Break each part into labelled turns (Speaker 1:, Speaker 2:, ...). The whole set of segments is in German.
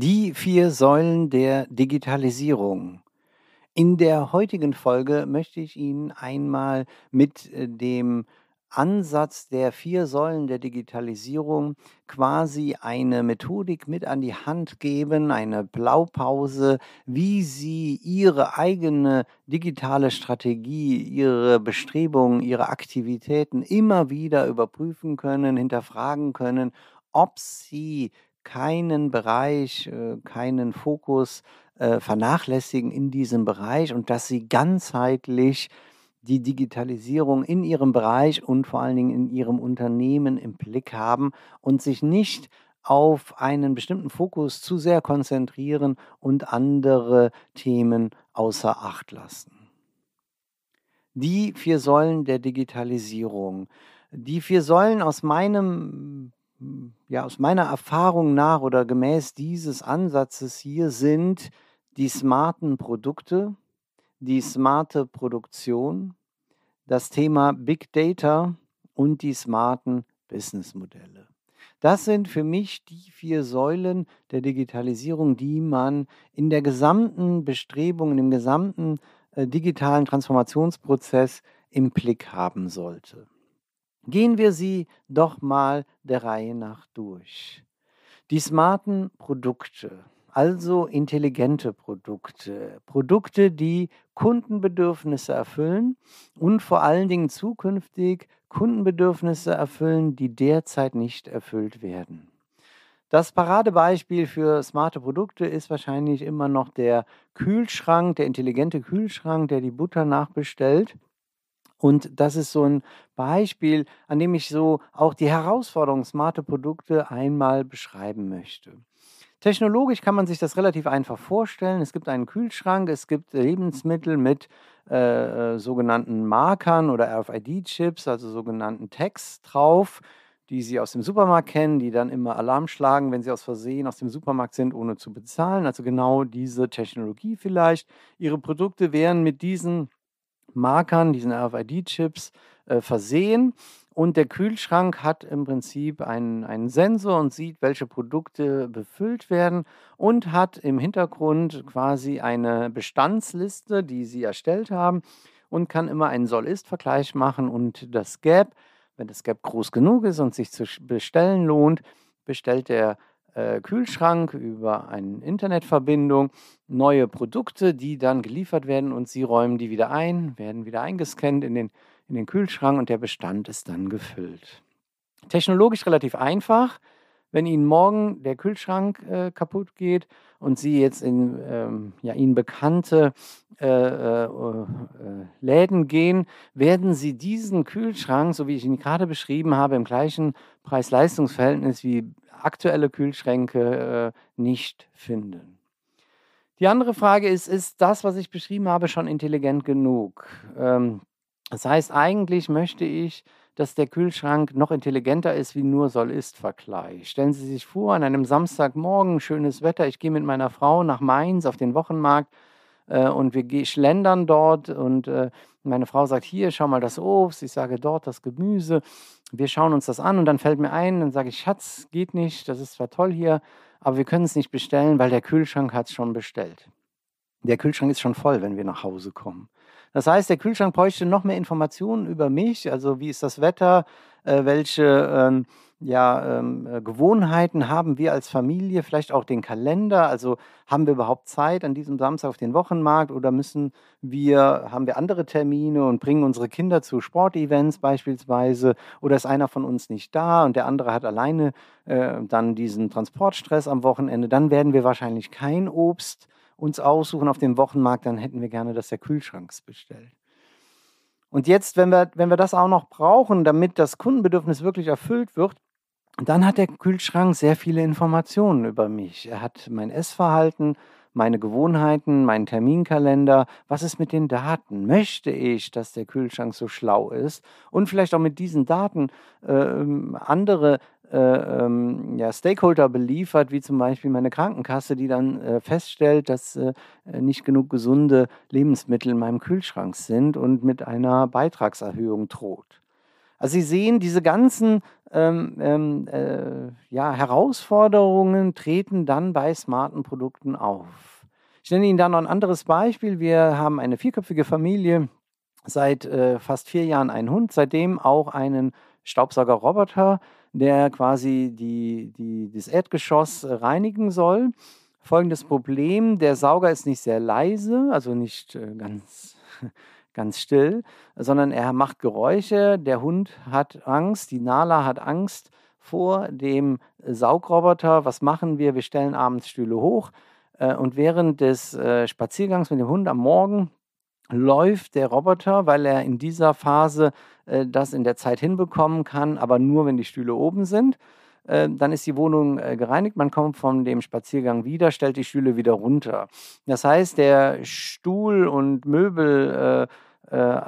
Speaker 1: Die vier Säulen der Digitalisierung. In der heutigen Folge möchte ich Ihnen einmal mit äh, dem Ansatz der vier Säulen der Digitalisierung quasi eine Methodik mit an die Hand geben, eine Blaupause, wie Sie Ihre eigene digitale Strategie, Ihre Bestrebungen, Ihre Aktivitäten immer wieder überprüfen können, hinterfragen können, ob Sie keinen Bereich, äh, keinen Fokus äh, vernachlässigen in diesem Bereich und dass sie ganzheitlich die Digitalisierung in ihrem Bereich und vor allen Dingen in ihrem Unternehmen im Blick haben und sich nicht auf einen bestimmten Fokus zu sehr konzentrieren und andere Themen außer Acht lassen. Die vier Säulen der Digitalisierung. Die vier Säulen aus meinem ja, aus meiner Erfahrung nach oder gemäß dieses Ansatzes hier sind die smarten Produkte, die smarte Produktion, das Thema Big Data und die smarten Businessmodelle. Das sind für mich die vier Säulen der Digitalisierung, die man in der gesamten Bestrebung, in dem gesamten äh, digitalen Transformationsprozess im Blick haben sollte. Gehen wir sie doch mal der Reihe nach durch. Die smarten Produkte, also intelligente Produkte, Produkte, die Kundenbedürfnisse erfüllen und vor allen Dingen zukünftig Kundenbedürfnisse erfüllen, die derzeit nicht erfüllt werden. Das Paradebeispiel für smarte Produkte ist wahrscheinlich immer noch der Kühlschrank, der intelligente Kühlschrank, der die Butter nachbestellt. Und das ist so ein Beispiel, an dem ich so auch die Herausforderung smarte Produkte einmal beschreiben möchte. Technologisch kann man sich das relativ einfach vorstellen. Es gibt einen Kühlschrank, es gibt Lebensmittel mit äh, äh sogenannten Markern oder RFID-Chips, also sogenannten Tags drauf, die Sie aus dem Supermarkt kennen, die dann immer Alarm schlagen, wenn Sie aus Versehen aus dem Supermarkt sind, ohne zu bezahlen. Also genau diese Technologie vielleicht. Ihre Produkte wären mit diesen Markern, diesen RFID-Chips, äh, versehen. Und der Kühlschrank hat im Prinzip einen, einen Sensor und sieht, welche Produkte befüllt werden und hat im Hintergrund quasi eine Bestandsliste, die Sie erstellt haben und kann immer einen Soll-Ist-Vergleich machen und das Gap, wenn das Gap groß genug ist und sich zu bestellen lohnt, bestellt der äh, Kühlschrank über eine Internetverbindung neue Produkte, die dann geliefert werden und Sie räumen die wieder ein, werden wieder eingescannt in den, in den Kühlschrank und der Bestand ist dann gefüllt. Technologisch relativ einfach. Wenn Ihnen morgen der Kühlschrank äh, kaputt geht und Sie jetzt in ähm, ja, Ihnen bekannte äh, äh, äh, Läden gehen, werden Sie diesen Kühlschrank, so wie ich ihn gerade beschrieben habe, im gleichen Preis-Leistungs-Verhältnis wie aktuelle Kühlschränke äh, nicht finden. Die andere Frage ist, ist das, was ich beschrieben habe, schon intelligent genug? Ähm, das heißt, eigentlich möchte ich, dass der Kühlschrank noch intelligenter ist wie nur Soll-Ist-Vergleich. Stellen Sie sich vor, an einem Samstagmorgen, schönes Wetter, ich gehe mit meiner Frau nach Mainz auf den Wochenmarkt äh, und wir schlendern dort und äh, meine Frau sagt, hier, schau mal das Obst, ich sage dort das Gemüse. Wir schauen uns das an und dann fällt mir ein, dann sage ich, Schatz, geht nicht, das ist zwar toll hier, aber wir können es nicht bestellen, weil der Kühlschrank hat es schon bestellt. Der Kühlschrank ist schon voll, wenn wir nach Hause kommen. Das heißt, der Kühlschrank bräuchte noch mehr Informationen über mich, also wie ist das Wetter, äh, welche ähm, ja, ähm, äh, Gewohnheiten haben wir als Familie, vielleicht auch den Kalender, also haben wir überhaupt Zeit an diesem Samstag auf den Wochenmarkt oder müssen wir, haben wir andere Termine und bringen unsere Kinder zu Sportevents beispielsweise oder ist einer von uns nicht da und der andere hat alleine äh, dann diesen Transportstress am Wochenende, dann werden wir wahrscheinlich kein Obst uns aussuchen auf dem Wochenmarkt, dann hätten wir gerne, dass der Kühlschrank es bestellt. Und jetzt, wenn wir, wenn wir das auch noch brauchen, damit das Kundenbedürfnis wirklich erfüllt wird, dann hat der Kühlschrank sehr viele Informationen über mich. Er hat mein Essverhalten, meine Gewohnheiten, meinen Terminkalender. Was ist mit den Daten? Möchte ich, dass der Kühlschrank so schlau ist und vielleicht auch mit diesen Daten äh, andere äh, ähm, ja, Stakeholder beliefert, wie zum Beispiel meine Krankenkasse, die dann äh, feststellt, dass äh, nicht genug gesunde Lebensmittel in meinem Kühlschrank sind und mit einer Beitragserhöhung droht. Also Sie sehen, diese ganzen ähm, ähm, äh, ja, Herausforderungen treten dann bei smarten Produkten auf. Ich nenne Ihnen da noch ein anderes Beispiel. Wir haben eine vierköpfige Familie, seit äh, fast vier Jahren einen Hund, seitdem auch einen Staubsaugerroboter, der quasi die, die, das Erdgeschoss reinigen soll. Folgendes Problem, der Sauger ist nicht sehr leise, also nicht äh, ganz, ganz still, sondern er macht Geräusche. Der Hund hat Angst, die Nala hat Angst vor dem Saugroboter. Was machen wir? Wir stellen abends Stühle hoch äh, und während des äh, Spaziergangs mit dem Hund am Morgen läuft der Roboter, weil er in dieser Phase äh, das in der Zeit hinbekommen kann, aber nur, wenn die Stühle oben sind. Äh, dann ist die Wohnung äh, gereinigt, man kommt von dem Spaziergang wieder, stellt die Stühle wieder runter. Das heißt, der Stuhl- und Möbel- äh, äh,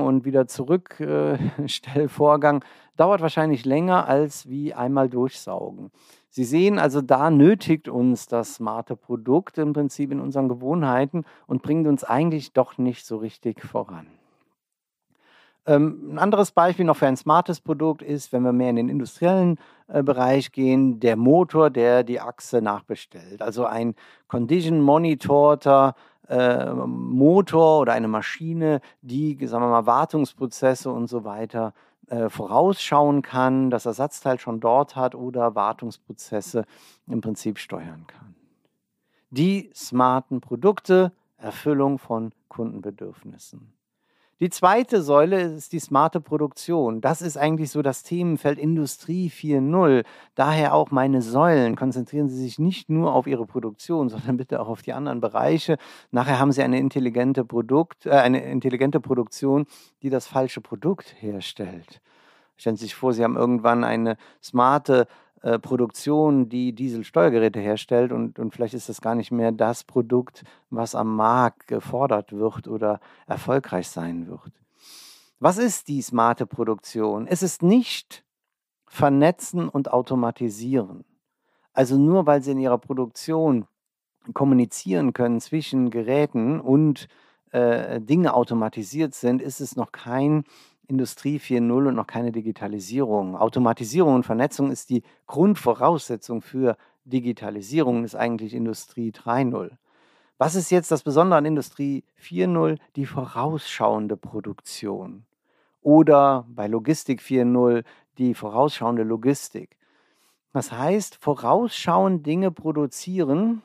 Speaker 1: und wieder Zurückstellvorgang dauert wahrscheinlich länger als wie einmal durchsaugen. Sie sehen also, da nötigt uns das smarte Produkt im Prinzip in unseren Gewohnheiten und bringt uns eigentlich doch nicht so richtig voran. Ähm, ein anderes Beispiel noch für ein smartes Produkt ist, wenn wir mehr in den industriellen äh, Bereich gehen, der Motor, der die Achse nachbestellt. Also ein Condition Monitorter äh, Motor oder eine Maschine, die, sagen wir mal, Wartungsprozesse und so weiter äh, vorausschauen kann, das Ersatzteil schon dort hat oder Wartungsprozesse im Prinzip steuern kann. Die smarten Produkte, Erfüllung von Kundenbedürfnissen. Die zweite Säule ist die smarte Produktion. Das ist eigentlich so das Themenfeld Industrie 4.0. Daher auch meine Säulen. Konzentrieren Sie sich nicht nur auf Ihre Produktion, sondern bitte auch auf die anderen Bereiche. Nachher haben Sie eine intelligente Produkt, äh, eine intelligente Produktion, die das falsche Produkt herstellt. Stellen Sie sich vor, Sie haben irgendwann eine smarte äh, Produktion, die Dieselsteuergeräte herstellt und, und vielleicht ist das gar nicht mehr das Produkt, was am Markt gefordert wird oder erfolgreich sein wird. Was ist die smarte Produktion? Es ist nicht vernetzen und automatisieren. Also nur weil Sie in Ihrer Produktion kommunizieren können zwischen Geräten und äh, Dinge automatisiert sind, ist es noch kein Industrie 4.0 und noch keine Digitalisierung. Automatisierung und Vernetzung ist die Grundvoraussetzung für Digitalisierung, ist eigentlich Industrie 3.0. Was ist jetzt das Besondere an Industrie 4.0? Die vorausschauende Produktion. Oder bei Logistik 4.0 die vorausschauende Logistik. Das heißt, vorausschauend Dinge produzieren,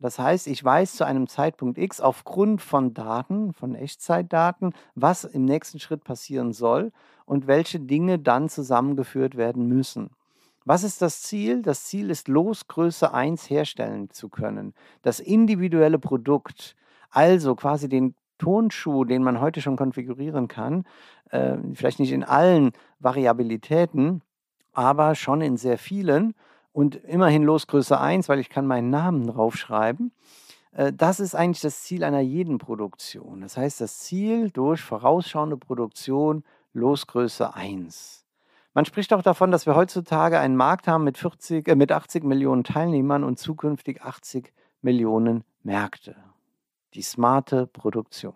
Speaker 1: das heißt, ich weiß zu einem Zeitpunkt X aufgrund von Daten, von Echtzeitdaten, was im nächsten Schritt passieren soll und welche Dinge dann zusammengeführt werden müssen. Was ist das Ziel? Das Ziel ist, Losgröße 1 herstellen zu können. Das individuelle Produkt, also quasi den Tonschuh, den man heute schon konfigurieren kann, äh, vielleicht nicht in allen Variabilitäten, aber schon in sehr vielen und immerhin Losgröße 1, weil ich kann meinen Namen draufschreiben. Äh, das ist eigentlich das Ziel einer jeden Produktion. Das heißt, das Ziel durch vorausschauende Produktion Losgröße 1. Man spricht auch davon, dass wir heutzutage einen Markt haben mit, 40, äh, mit 80 Millionen Teilnehmern und zukünftig 80 Millionen Märkte. die smarte Produktion.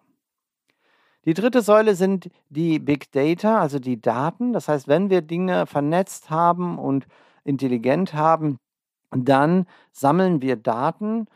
Speaker 1: Die dritte Säule sind die Big Data, also die Daten. Das heißt, wenn wir Dinge vernetzt haben und intelligent haben, dann sammeln wir Daten,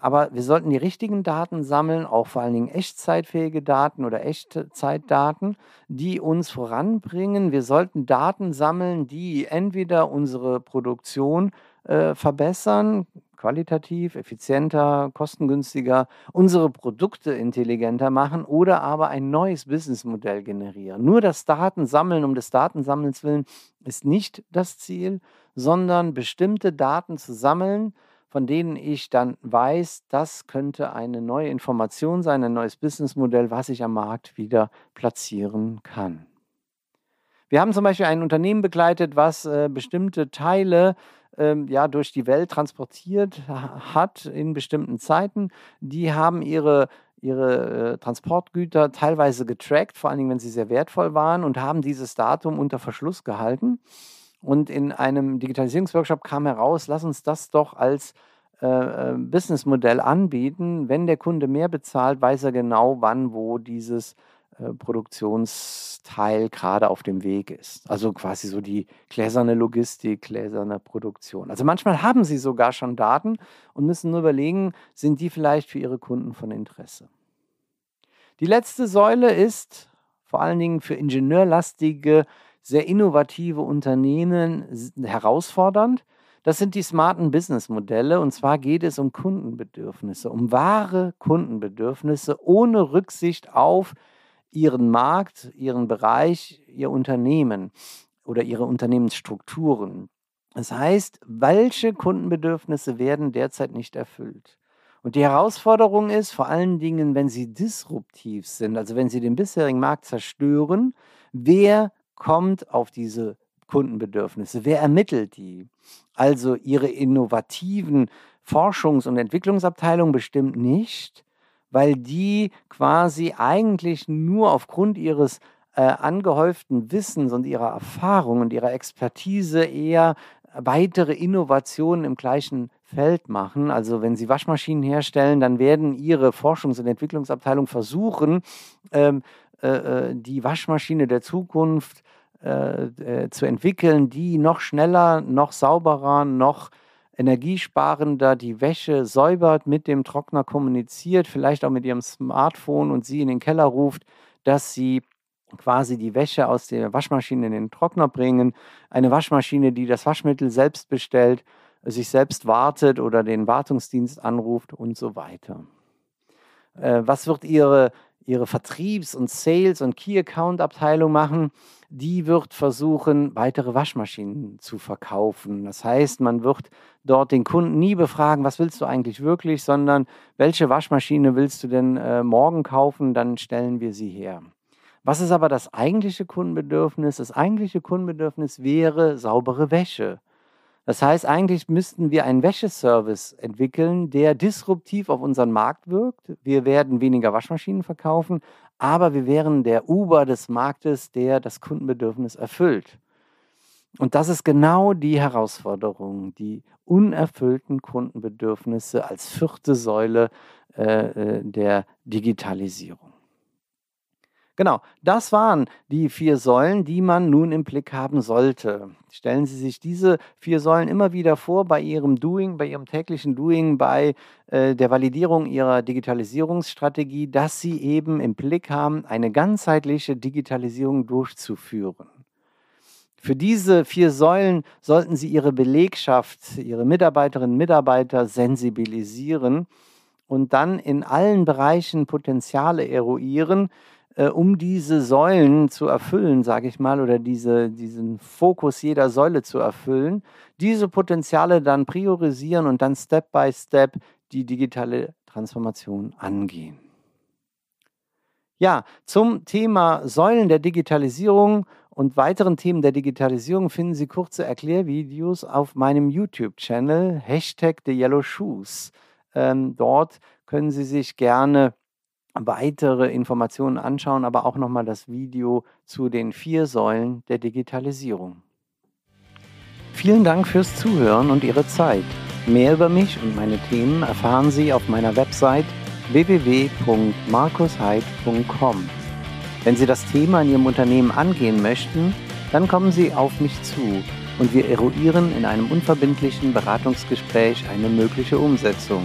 Speaker 1: aber wir sollten die richtigen Daten sammeln, auch vor allen Dingen echtzeitfähige Daten oder Echtzeitdaten, die uns voranbringen. Wir sollten Daten sammeln, die entweder unsere Produktion äh, verbessern, qualitativ, effizienter, kostengünstiger, unsere Produkte intelligenter machen oder aber ein neues Businessmodell generieren. Nur das Datensammeln um des Datensammelns willen ist nicht das Ziel, sondern bestimmte Daten zu sammeln, von denen ich dann weiß, das könnte eine neue Information sein, ein neues Businessmodell, was ich am Markt wieder platzieren kann. Wir haben zum Beispiel ein Unternehmen begleitet, was äh, bestimmte Teile ähm, ja, durch die Welt transportiert hat in bestimmten Zeiten. Die haben ihre, ihre äh, Transportgüter teilweise getrackt, vor allen Dingen, wenn sie sehr wertvoll waren, und haben dieses Datum unter Verschluss gehalten. Und in einem Digitalisierungsworkshop kam heraus, lass uns das doch als äh, äh, Businessmodell anbieten. Wenn der Kunde mehr bezahlt, weiß er genau, wann, wo dieses äh, Produktionsteil gerade auf dem Weg ist. Also quasi so die gläserne Logistik, gläserne Produktion. Also manchmal haben sie sogar schon Daten und müssen nur überlegen, sind die vielleicht für ihre Kunden von Interesse. Die letzte Säule ist vor allen Dingen für ingenieurlastige sehr innovative Unternehmen herausfordernd. Das sind die smarten Business-Modelle und zwar geht es um Kundenbedürfnisse, um wahre Kundenbedürfnisse ohne Rücksicht auf ihren Markt, ihren Bereich, ihr Unternehmen oder ihre Unternehmensstrukturen. Das heißt, welche Kundenbedürfnisse werden derzeit nicht erfüllt? Und die Herausforderung ist vor allen Dingen, wenn sie disruptiv sind, also wenn sie den bisherigen Markt zerstören, wer kommt auf diese Kundenbedürfnisse? Wer ermittelt die? Also ihre innovativen Forschungs- und Entwicklungsabteilungen bestimmt nicht, weil die quasi eigentlich nur aufgrund ihres äh, angehäuften Wissens und ihrer Erfahrung und ihrer Expertise eher weitere Innovationen im gleichen Feld machen. Also wenn Sie Waschmaschinen herstellen, dann werden Ihre Forschungs- und Entwicklungsabteilung versuchen, ähm, äh, äh, die Waschmaschine der Zukunft äh, äh, zu entwickeln, die noch schneller, noch sauberer, noch energiesparender die Wäsche säubert, mit dem Trockner kommuniziert, vielleicht auch mit ihrem Smartphone und sie in den Keller ruft, dass sie quasi die Wäsche aus der Waschmaschine in den Trockner bringen. Eine Waschmaschine, die das Waschmittel selbst bestellt, sich selbst wartet oder den Wartungsdienst anruft und so weiter. Äh, was wird Ihre ihre Vertriebs- und Sales- und Key-Account-Abteilung machen, die wird versuchen, weitere Waschmaschinen zu verkaufen. Das heißt, man wird dort den Kunden nie befragen, was willst du eigentlich wirklich, sondern welche Waschmaschine willst du denn äh, morgen kaufen, dann stellen wir sie her. Was ist aber das eigentliche Kundenbedürfnis? Das eigentliche Kundenbedürfnis wäre saubere Wäsche. Das heißt, eigentlich müssten wir einen Wäscheservice entwickeln, der disruptiv auf unseren Markt wirkt. Wir werden weniger Waschmaschinen verkaufen, aber wir wären der Uber des Marktes, der das Kundenbedürfnis erfüllt. Und das ist genau die Herausforderung, die unerfüllten Kundenbedürfnisse als vierte Säule äh, äh der Digitalisierung. Genau, das waren die vier Säulen, die man nun im Blick haben sollte. Stellen Sie sich diese vier Säulen immer wieder vor bei Ihrem Doing, bei Ihrem täglichen Doing, bei äh, der Validierung Ihrer Digitalisierungsstrategie, dass Sie eben im Blick haben, eine ganzheitliche Digitalisierung durchzuführen. Für diese vier Säulen sollten Sie Ihre Belegschaft, Ihre Mitarbeiterinnen und Mitarbeiter sensibilisieren und dann in allen Bereichen Potenziale eruieren, äh, um diese Säulen zu erfüllen, sage ich mal, oder diese, diesen Fokus jeder Säule zu erfüllen, diese Potenziale dann priorisieren und dann Step by Step die digitale Transformation angehen. Ja, zum Thema Säulen der Digitalisierung und weiteren Themen der Digitalisierung finden Sie kurze Erklärvideos auf meinem YouTube-Channel, Hashtag The Yellow Shoes. Ähm, dort können Sie sich gerne weitere Informationen anschauen, aber auch nochmal das Video zu den vier Säulen der Digitalisierung. Vielen Dank fürs Zuhören und Ihre Zeit. Mehr über mich und meine Themen erfahren Sie auf meiner Website www.markusheid.com. Wenn Sie das Thema in Ihrem Unternehmen angehen möchten, dann kommen Sie auf mich zu und wir eruieren in einem unverbindlichen Beratungsgespräch eine mögliche Umsetzung.